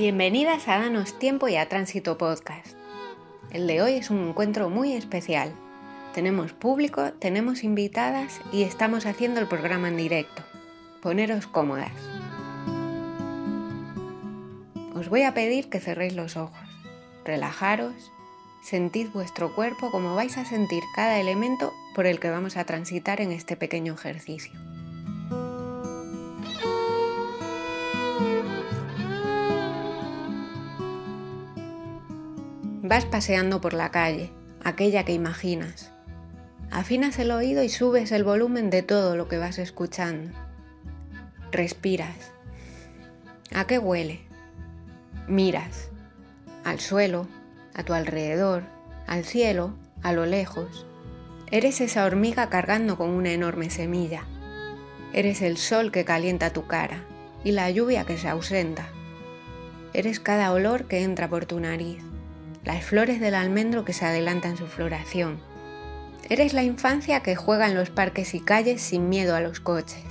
Bienvenidas a Danos Tiempo y a Tránsito Podcast. El de hoy es un encuentro muy especial. Tenemos público, tenemos invitadas y estamos haciendo el programa en directo. Poneros cómodas. Os voy a pedir que cerréis los ojos, relajaros, sentid vuestro cuerpo como vais a sentir cada elemento por el que vamos a transitar en este pequeño ejercicio. Vas paseando por la calle, aquella que imaginas. Afinas el oído y subes el volumen de todo lo que vas escuchando. Respiras. ¿A qué huele? Miras al suelo, a tu alrededor, al cielo, a lo lejos. Eres esa hormiga cargando con una enorme semilla. Eres el sol que calienta tu cara y la lluvia que se ausenta. Eres cada olor que entra por tu nariz, las flores del almendro que se adelantan su floración. Eres la infancia que juega en los parques y calles sin miedo a los coches,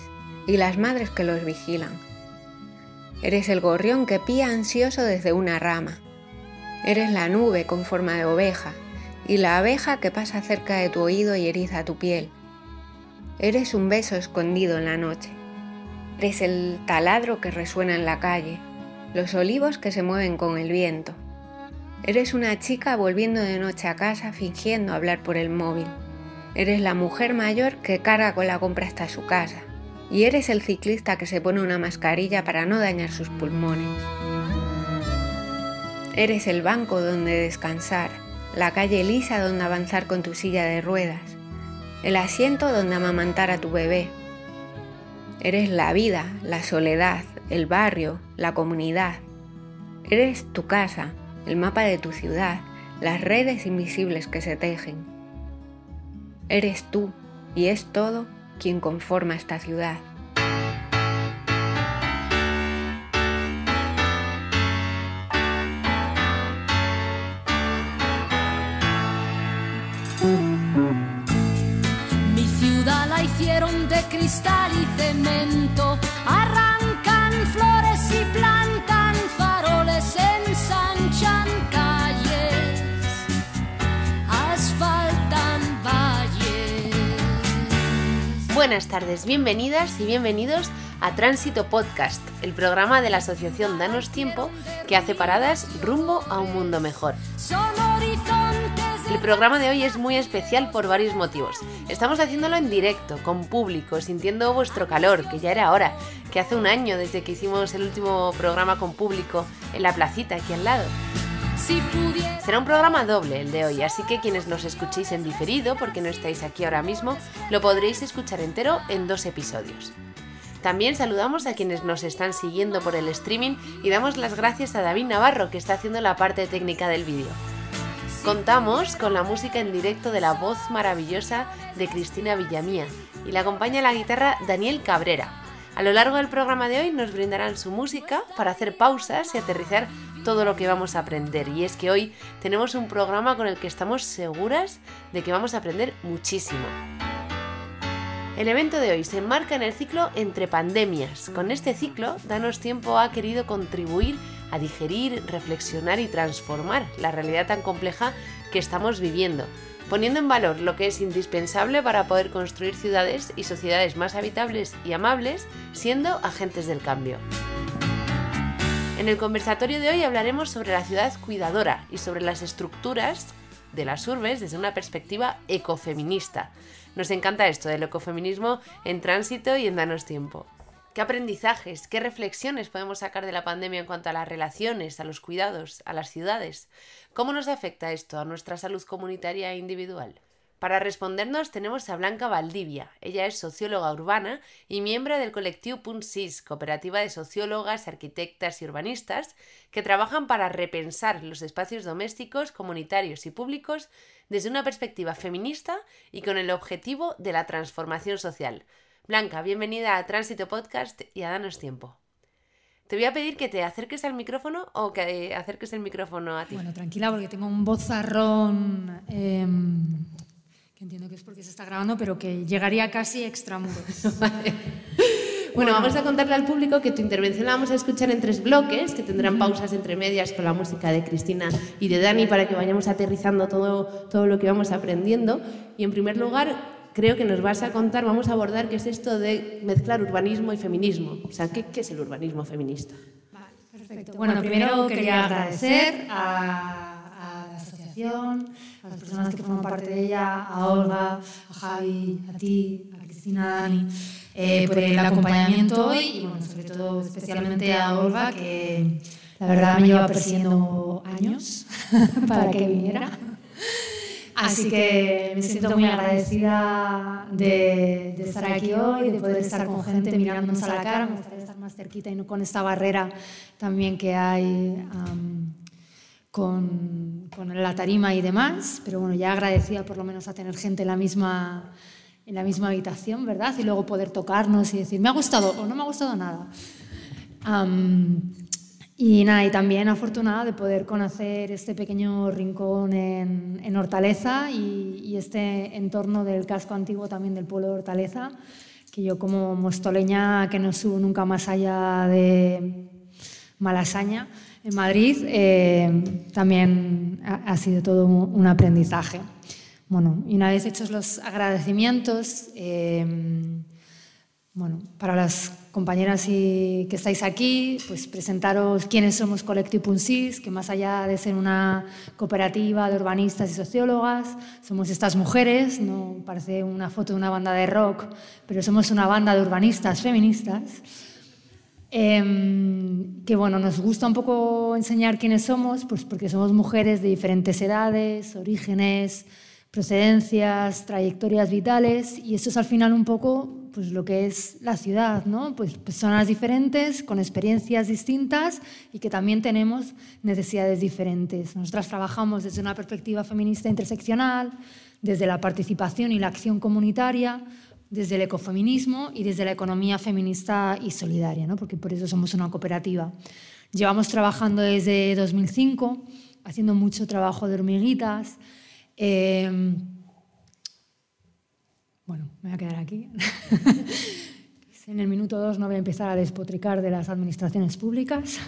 y las madres que los vigilan Eres el gorrión que pía ansioso desde una rama. Eres la nube con forma de oveja y la abeja que pasa cerca de tu oído y eriza tu piel. Eres un beso escondido en la noche. Eres el taladro que resuena en la calle, los olivos que se mueven con el viento. Eres una chica volviendo de noche a casa fingiendo hablar por el móvil. Eres la mujer mayor que carga con la compra hasta su casa y eres el ciclista que se pone una mascarilla para no dañar sus pulmones. Eres el banco donde descansar, la calle lisa donde avanzar con tu silla de ruedas, el asiento donde amamantar a tu bebé. Eres la vida, la soledad, el barrio, la comunidad. Eres tu casa, el mapa de tu ciudad, las redes invisibles que se tejen. Eres tú, y es todo quien conforma esta ciudad. Buenas tardes, bienvenidas y bienvenidos a Tránsito Podcast, el programa de la Asociación Danos Tiempo que hace paradas rumbo a un mundo mejor. El programa de hoy es muy especial por varios motivos. Estamos haciéndolo en directo, con público, sintiendo vuestro calor, que ya era hora, que hace un año desde que hicimos el último programa con público en la placita aquí al lado. Será un programa doble el de hoy, así que quienes nos escuchéis en diferido, porque no estáis aquí ahora mismo, lo podréis escuchar entero en dos episodios. También saludamos a quienes nos están siguiendo por el streaming y damos las gracias a David Navarro que está haciendo la parte técnica del vídeo. Contamos con la música en directo de la voz maravillosa de Cristina Villamía y la acompaña la guitarra Daniel Cabrera. A lo largo del programa de hoy nos brindarán su música para hacer pausas y aterrizar todo lo que vamos a aprender. Y es que hoy tenemos un programa con el que estamos seguras de que vamos a aprender muchísimo. El evento de hoy se enmarca en el ciclo Entre Pandemias. Con este ciclo, Danos Tiempo ha querido contribuir a digerir, reflexionar y transformar la realidad tan compleja que estamos viviendo, poniendo en valor lo que es indispensable para poder construir ciudades y sociedades más habitables y amables, siendo agentes del cambio. En el conversatorio de hoy hablaremos sobre la ciudad cuidadora y sobre las estructuras de las urbes desde una perspectiva ecofeminista. Nos encanta esto del ecofeminismo en tránsito y en danos tiempo. ¿Qué aprendizajes, qué reflexiones podemos sacar de la pandemia en cuanto a las relaciones, a los cuidados, a las ciudades? ¿Cómo nos afecta esto a nuestra salud comunitaria e individual? Para respondernos tenemos a Blanca Valdivia. Ella es socióloga urbana y miembro del colectivo Punt Sis, cooperativa de sociólogas, arquitectas y urbanistas que trabajan para repensar los espacios domésticos, comunitarios y públicos desde una perspectiva feminista y con el objetivo de la transformación social. Blanca, bienvenida a Tránsito Podcast y a Danos Tiempo. Te voy a pedir que te acerques al micrófono o que acerques el micrófono a ti. Bueno, tranquila, porque tengo un bozarrón em, que entiendo que es porque se está grabando, pero que llegaría casi extramuros. Bueno, vamos a contarle al público que tu intervención la vamos a escuchar en tres bloques, que tendrán pausas entre medias con la música de Cristina y de Dani para que vayamos aterrizando todo, todo lo que vamos aprendiendo. Y en primer lugar, creo que nos vas a contar, vamos a abordar qué es esto de mezclar urbanismo y feminismo. O sea, ¿qué, qué es el urbanismo feminista? Perfecto. Bueno, primero quería agradecer a, asociación, a las personas que forman parte de ella, a Olga, a Javi, a ti, a Cristina, Dani, eh, por el acompañamiento hoy y, bueno, sobre todo especialmente a Olga, que la verdad me lleva persiguiendo años para que viniera. Así que me siento muy agradecida de, de, estar aquí hoy, de poder estar con gente mirándonos a la cara. Me gustaría estar más cerquita y no con esta barrera también que hay um, con, con, la tarima y demás. Pero bueno, ya agradecida por lo menos a tener gente en la misma, en la misma habitación, ¿verdad? Y luego poder tocarnos y decir, me ha gustado o no me ha gustado nada. Um, y nada, y también afortunada de poder conocer este pequeño rincón en, en Hortaleza y, y, este entorno del casco antiguo también del pueblo de Hortaleza, que yo como mostoleña que no subo nunca más allá de Malasaña, en Madrid, eh, también ha, ha, sido todo un aprendizaje. Bueno, y una vez hechos los agradecimientos, eh, bueno, para las compañeras y que estáis aquí, pues presentaros quiénes somos Colectivo Punsis, que más allá de ser una cooperativa de urbanistas y sociólogas, somos estas mujeres, no parece una foto de una banda de rock, pero somos una banda de urbanistas feministas, eh, que bueno, nos gusta un poco enseñar quiénes somos, pues porque somos mujeres de diferentes edades, orígenes, procedencias, trayectorias vitales, y eso es al final un poco pues, lo que es la ciudad, ¿no? Pues personas diferentes, con experiencias distintas y que también tenemos necesidades diferentes. Nosotras trabajamos desde una perspectiva feminista interseccional, desde la participación y la acción comunitaria, desde el ecofeminismo y desde la economía feminista y solidaria, ¿no? porque por eso somos una cooperativa. Llevamos trabajando desde 2005, haciendo mucho trabajo de hormiguitas, eh, bueno, me voy a quedar aquí. en el minuto dos no voy a empezar a despotricar de las administraciones públicas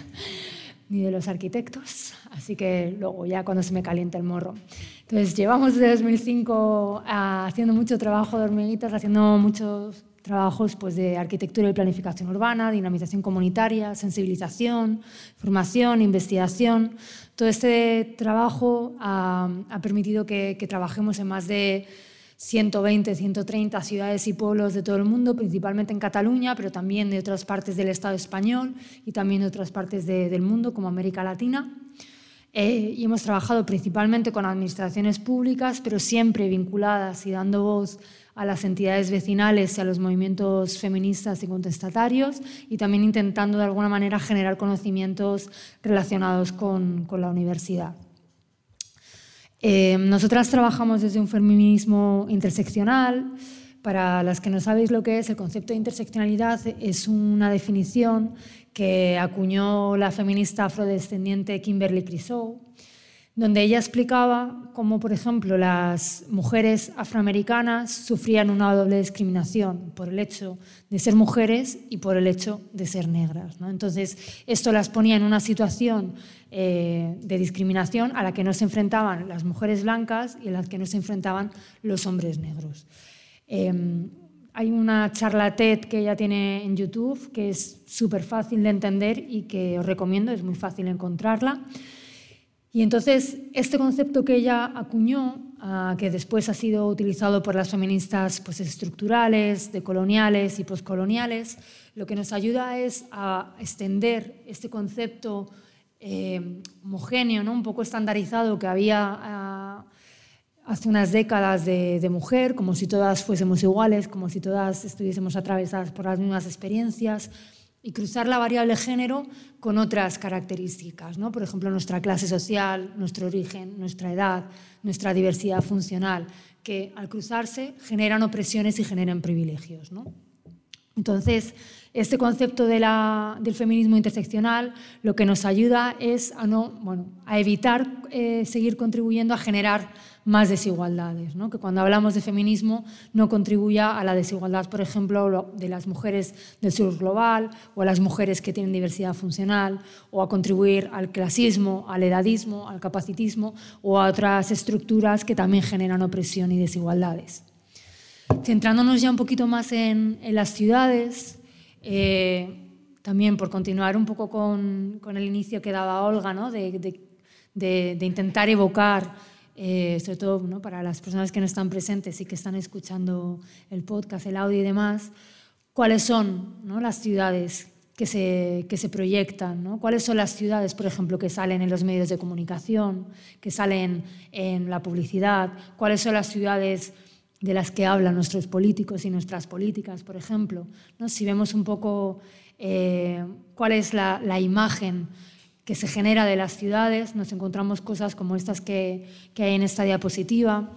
ni de los arquitectos, así que luego ya cuando se me calienta el morro. Entonces, llevamos desde 2005 haciendo mucho trabajo de hormiguitas, haciendo muchos trabajos pues, de arquitectura y planificación urbana, dinamización comunitaria, sensibilización, formación, investigación. Todo este trabajo ha, ha permitido que, que, trabajemos en más de 120, 130 ciudades y pueblos de todo el mundo, principalmente en Cataluña, pero también de otras partes del Estado español y también de otras partes de, del mundo, como América Latina. Eh, y hemos trabajado principalmente con administraciones públicas, pero siempre vinculadas y dando voz a las entidades vecinales y a los movimientos feministas y contestatarios y también intentando de alguna manera generar conocimientos relacionados con la universidad. Eh, nosotras trabajamos desde un feminismo interseccional. Para las que no sabéis lo que es, el concepto de interseccionalidad es una definición que acuñó la feminista afrodescendiente Kimberly Crenshaw donde ella explicaba cómo, por ejemplo, las mujeres afroamericanas sufrían una doble discriminación por el hecho de ser mujeres y por el hecho de ser negras. Entonces, esto las ponía en una situación eh, de discriminación a la que no se enfrentaban las mujeres blancas y a la que no se enfrentaban los hombres negros. Eh, hay una charla TED que ella tiene en YouTube que es súper fácil de entender y que os recomiendo, es muy fácil encontrarla. Y entonces este concepto que ella acuñó, uh, que después ha sido utilizado por las feministas pues, estructurales, decoloniales y poscoloniales, lo que nos ayuda es a extender este concepto eh, homogéneo, ¿no? un poco estandarizado que había uh, hace unas décadas de, de, mujer, como si todas fuésemos iguales, como si todas estuviésemos atravesadas por las mismas experiencias, y cruzar la variable género con otras características, ¿no? por ejemplo, nuestra clase social, nuestro origen, nuestra edad, nuestra diversidad funcional, que al cruzarse generan opresiones y generan privilegios. ¿no? Entonces, Este concepto del feminismo interseccional lo que nos ayuda es a, no, bueno, a evitar eh, seguir contribuyendo a generar más desigualdades, que cuando hablamos de feminismo no contribuya a la desigualdad, por ejemplo, lo- de las mujeres del sur global o a las mujeres que tienen diversidad funcional o a contribuir al clasismo, al edadismo, al capacitismo o a otras estructuras que también generan opresión y desigualdades. Centrándonos ya un poquito más en, las ciudades, eh, también por continuar un poco con, el inicio que daba Olga, de intentar evocar, eh, sobre todo ¿no? para las personas que no están presentes y que están escuchando el podcast, el audio y demás, cuáles son ¿no? las ciudades que se, que se proyectan, ¿no? cuáles son las ciudades, por ejemplo, que salen en los medios de comunicación, que salen en la publicidad, cuáles son las ciudades de las que hablan nuestros políticos y nuestras políticas, por ejemplo. ¿no? Si vemos un poco eh, cuál es la, la imagen que se genera de las ciudades, nos encontramos cosas como estas que, que hay en esta diapositiva,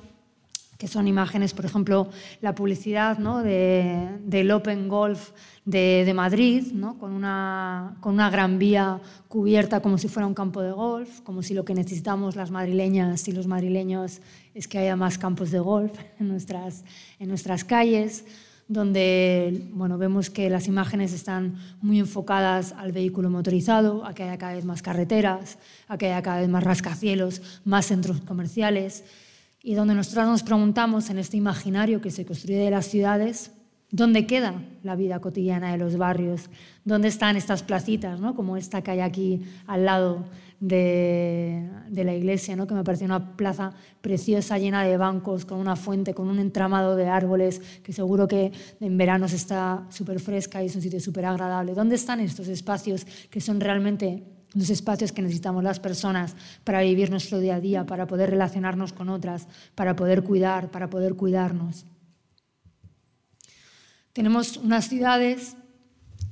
que son imágenes, por ejemplo, la publicidad ¿no? de, del Open Golf de, de Madrid, ¿no? con, una, con una gran vía cubierta como si fuera un campo de golf, como si lo que necesitamos las madrileñas y los madrileños es que haya más campos de golf en nuestras, en nuestras calles, donde bueno, vemos que las imágenes están muy enfocadas al vehículo motorizado, a que haya cada vez más carreteras, a que haya cada vez más rascacielos, más centros comerciales. Y donde nosotros nos preguntamos en este imaginario que se construye de las ciudades, ¿dónde queda la vida cotidiana de los barrios? ¿Dónde están estas placitas, ¿no? como esta que hay aquí al lado de, de la iglesia, ¿no? que me parece una plaza preciosa, llena de bancos, con una fuente, con un entramado de árboles, que seguro que en verano se está súper fresca y es un sitio súper agradable. ¿Dónde están estos espacios que son realmente los espacios que necesitamos las personas para vivir nuestro día a día, para poder relacionarnos con otras, para poder cuidar, para poder cuidarnos. Tenemos unas ciudades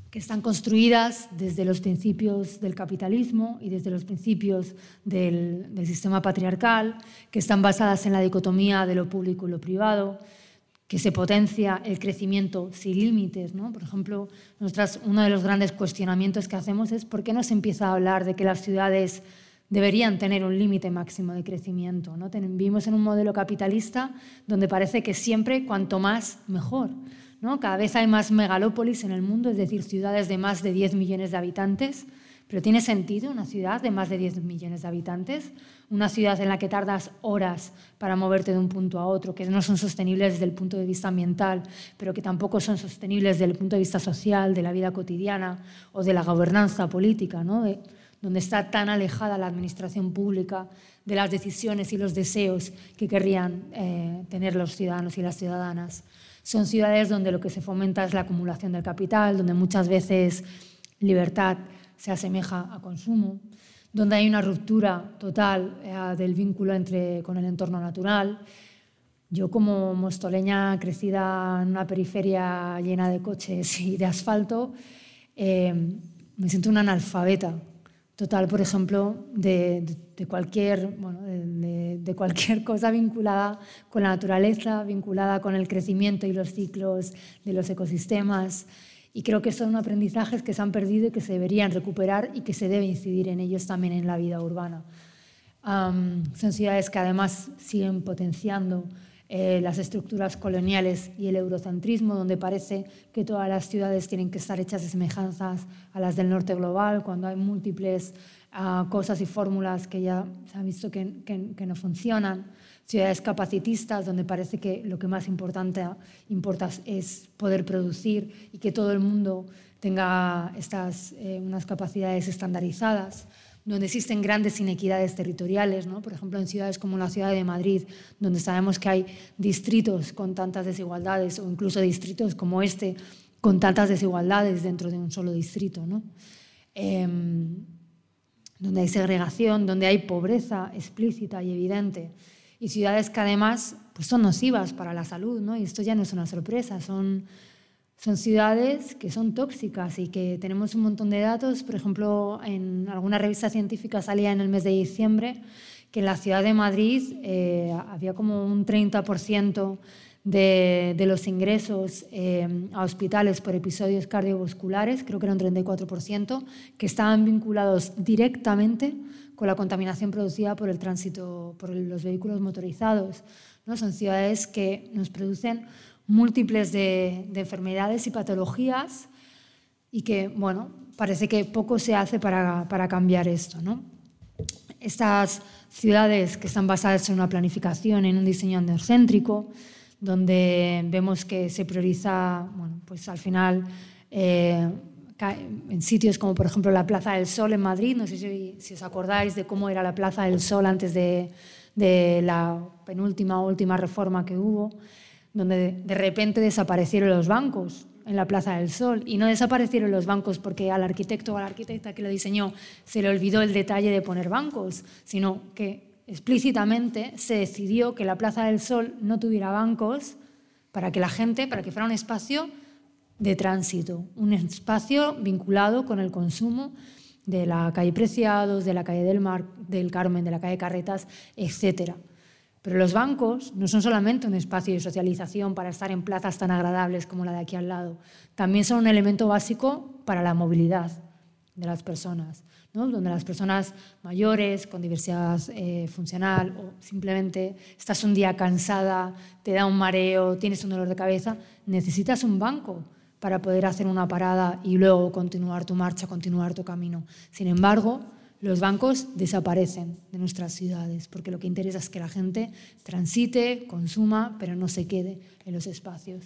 que están construidas desde los principios del capitalismo y desde los principios del, del sistema patriarcal, que están basadas en la dicotomía de lo público y lo privado, que se potencia el crecimiento sin límites. ¿no? Por ejemplo, nosotras, uno de los grandes cuestionamientos que hacemos es por qué no se empieza a hablar de que las ciudades deberían tener un límite máximo de crecimiento. ¿no? Vivimos en un modelo capitalista donde parece que siempre cuanto más, mejor. ¿No? Cada vez hay más megalópolis en el mundo, es decir, ciudades de más de 10 millones de habitantes. Pero ¿tiene sentido una ciudad de más de 10 millones de habitantes? Una ciudad en la que tardas horas para moverte de un punto a otro, que no son sostenibles desde el punto de vista ambiental, pero que tampoco son sostenibles desde el punto de vista social, de la vida cotidiana o de la gobernanza política, donde está tan alejada la administración pública de las decisiones y los deseos que querrían eh, tener los ciudadanos y las ciudadanas. Son ciudades donde lo que se fomenta es la acumulación del capital, donde muchas veces libertad se asemeja a consumo, donde hay una ruptura total eh, del vínculo entre, con el entorno natural. Yo como mostoleña crecida en una periferia llena de coches y de asfalto, eh, me siento una analfabeta total, por ejemplo, de, cualquier, bueno, de, cualquier cosa vinculada con la naturaleza, vinculada con el crecimiento y los ciclos de los ecosistemas. Y creo que son aprendizajes que se han perdido y que se deberían recuperar y que se debe incidir en ellos también en la vida urbana. Son ciudades que además siguen potenciando eh, las estructuras coloniales y el eurocentrismo, donde parece que todas las ciudades tienen que estar hechas de semejanzas a las del norte global, cuando hay múltiples ah, cosas y fórmulas que ya se ha visto que, que- que no funcionan. Ciudades capacitistas, donde parece que lo que más importante, importa es poder producir y que todo el mundo tenga estas, eh, unas capacidades estandarizadas donde existen grandes inequidades territoriales, ¿no? por ejemplo en ciudades como la ciudad de Madrid, donde sabemos que hay distritos con tantas desigualdades o incluso distritos como este con tantas desigualdades dentro de un solo distrito, ¿no? Em, donde hay segregación, donde hay pobreza explícita y evidente, y ciudades que además pues, son nocivas para la salud, ¿no? y esto ya no es una sorpresa, son, son ciudades que son tóxicas y que tenemos un montón de datos. Por ejemplo, en alguna revista científica salía en el mes de diciembre que en la ciudad de Madrid eh, había como un 30% de, de los ingresos eh, a hospitales por episodios cardiovasculares, creo que era un 34%, que estaban vinculados directamente con la contaminación producida por el tránsito, por los vehículos motorizados. ¿no? Son ciudades que nos producen múltiples de, de enfermedades y patologías y que, bueno, parece que poco se hace para, para cambiar esto. ¿no? Estas ciudades que están basadas en una planificación, en un diseño androcéntrico, donde vemos que se prioriza, bueno, pues al final, eh, en sitios como por ejemplo la Plaza del Sol en Madrid, no sé si, si os acordáis de cómo era la Plaza del Sol antes de, de la penúltima o última reforma que hubo, donde de repente desaparecieron los bancos en la Plaza del Sol. Y no desaparecieron los bancos porque al arquitecto o a la arquitecta que lo diseñó se le olvidó el detalle de poner bancos, sino que explícitamente se decidió que la Plaza del Sol no tuviera bancos para que la gente, para que fuera un espacio de tránsito, un espacio vinculado con el consumo de la calle Preciados, de la calle del Mar, del Carmen, de la calle Carretas, etcétera. Pero los bancos no son solamente un espacio de socialización para estar en plazas tan agradables como la de aquí al lado, también son un elemento básico para la movilidad de las personas, ¿no? donde las personas mayores, con diversidad eh, funcional o simplemente estás un día cansada, te da un mareo, tienes un dolor de cabeza, necesitas un banco para poder hacer una parada y luego continuar tu marcha, continuar tu camino. Sin embargo, los bancos desaparecen de nuestras ciudades, porque lo que interesa es que la gente transite, consuma, pero no se quede en los espacios.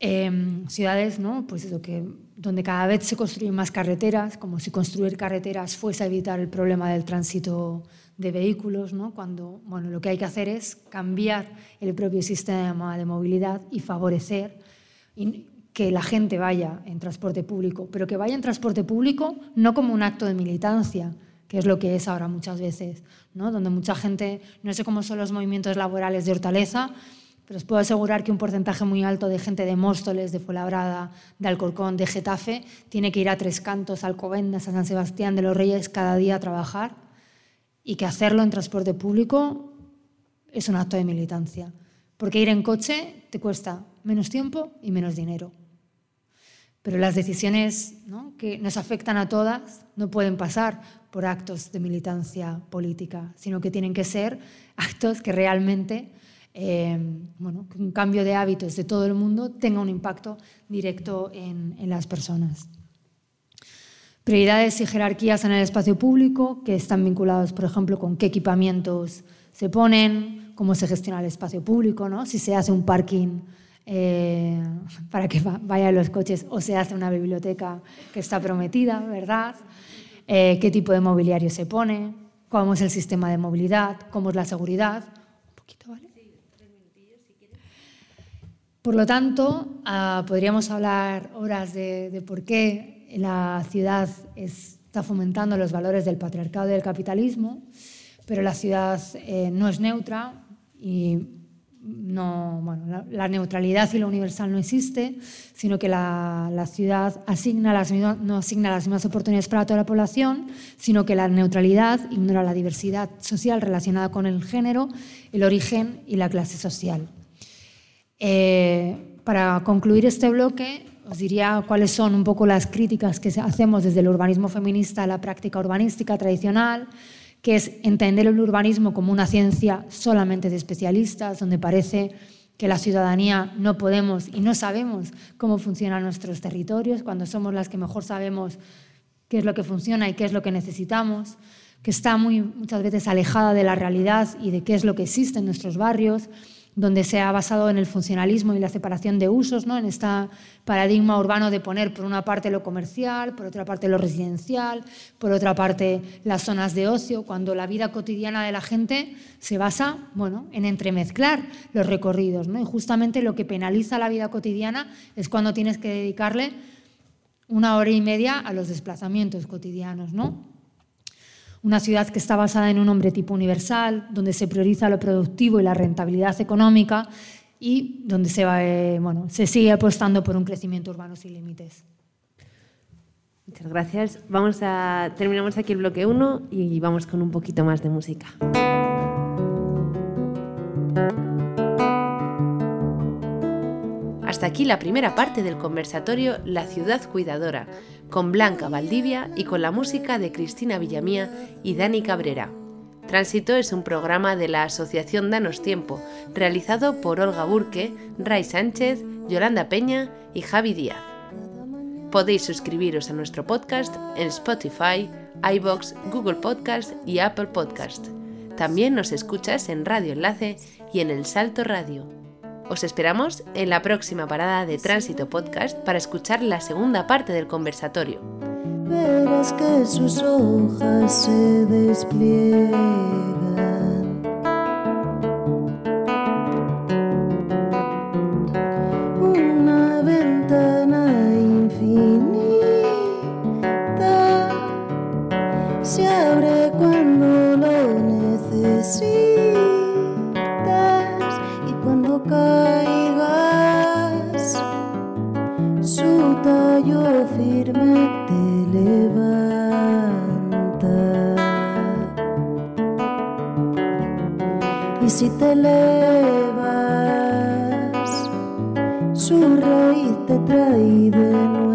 Eh, ciudades ¿no? pues eso, que, donde cada vez se construyen más carreteras, como si construir carreteras fuese a evitar el problema del tránsito de vehículos, ¿no? cuando bueno, lo que hay que hacer es cambiar el propio sistema de movilidad y favorecer que la gente vaya en transporte público, pero que vaya en transporte público no como un acto de militancia, que es lo que es ahora muchas veces, ¿no? donde mucha gente, no sé cómo son los movimientos laborales de Hortaleza, pero os puedo asegurar que un porcentaje muy alto de gente de Móstoles, de Fuenlabrada, de Alcorcón, de Getafe, tiene que ir a Tres Cantos, Alcobendas, a San Sebastián de los Reyes cada día a trabajar y que hacerlo en transporte público es un acto de militancia. Porque ir en coche te cuesta menos tiempo y menos dinero. Pero las decisiones que nos afectan a todas no pueden pasar por actos de militancia política, sino que tienen que ser actos que realmente, eh, bueno, un cambio de hábitos de todo el mundo tenga un impacto directo en, en las personas. Prioridades y jerarquías en el espacio público que están vinculados, por ejemplo, con qué equipamientos se ponen, cómo se gestiona el espacio público, ¿no? si se hace un parking eh, para que vayan los coches o se hace una biblioteca que está prometida, ¿verdad? Eh, ¿Qué tipo de mobiliario se pone? ¿Cómo es el sistema de movilidad? ¿Cómo es la seguridad? Un poquito, ¿vale? Por lo tanto, uh, podríamos hablar horas de, de, por qué la ciudad está fomentando los valores del patriarcado y del capitalismo, pero la ciudad eh, no es neutra y no, bueno, la, neutralidad y lo universal no existe, sino que la, la ciudad asigna no asigna las mismas oportunidades para toda la población, sino que la neutralidad ignora la diversidad social relacionada con el género, el origen y la clase social. Eh, para concluir este bloque, os diría cuáles son un poco las críticas que hacemos desde el urbanismo feminista a la práctica urbanística tradicional, que es entender el urbanismo como una ciencia solamente de especialistas, donde parece que la ciudadanía no podemos y no sabemos cómo funcionan nuestros territorios, cuando somos las que mejor sabemos qué es lo que funciona y qué es lo que necesitamos, que está muy, muchas veces alejada de la realidad y de qué es lo que existe en nuestros barrios donde se ha basado en el funcionalismo y la separación de usos, ¿no? en este paradigma urbano de poner por una parte lo comercial, por otra parte lo residencial, por otra parte las zonas de ocio, cuando la vida cotidiana de la gente se basa bueno, en entremezclar los recorridos. ¿no? Y justamente lo que penaliza la vida cotidiana es cuando tienes que dedicarle una hora y media a los desplazamientos cotidianos. ¿no? Una ciudad que está basada en un hombre tipo universal, donde se prioriza lo productivo y la rentabilidad económica y donde se, va, eh, bueno, se sigue apostando por un crecimiento urbano sin límites. Muchas gracias. Vamos a, terminamos aquí el bloque 1 y vamos con un poquito más de música. Hasta aquí la primera parte del conversatorio La ciudad cuidadora, con Blanca Valdivia y con la música de Cristina Villamía y Dani Cabrera. Tránsito es un programa de la Asociación Danos Tiempo, realizado por Olga Burque, Ray Sánchez, Yolanda Peña y Javi Díaz. Podéis suscribiros a nuestro podcast en Spotify, iBox, Google Podcast y Apple Podcast. También nos escuchas en Radio Enlace y en El Salto Radio. Os esperamos en la próxima parada de Tránsito Podcast para escuchar la segunda parte del conversatorio. Verás que sus hojas se despliegan. Y si te elevas, su raíz te trae de nuevo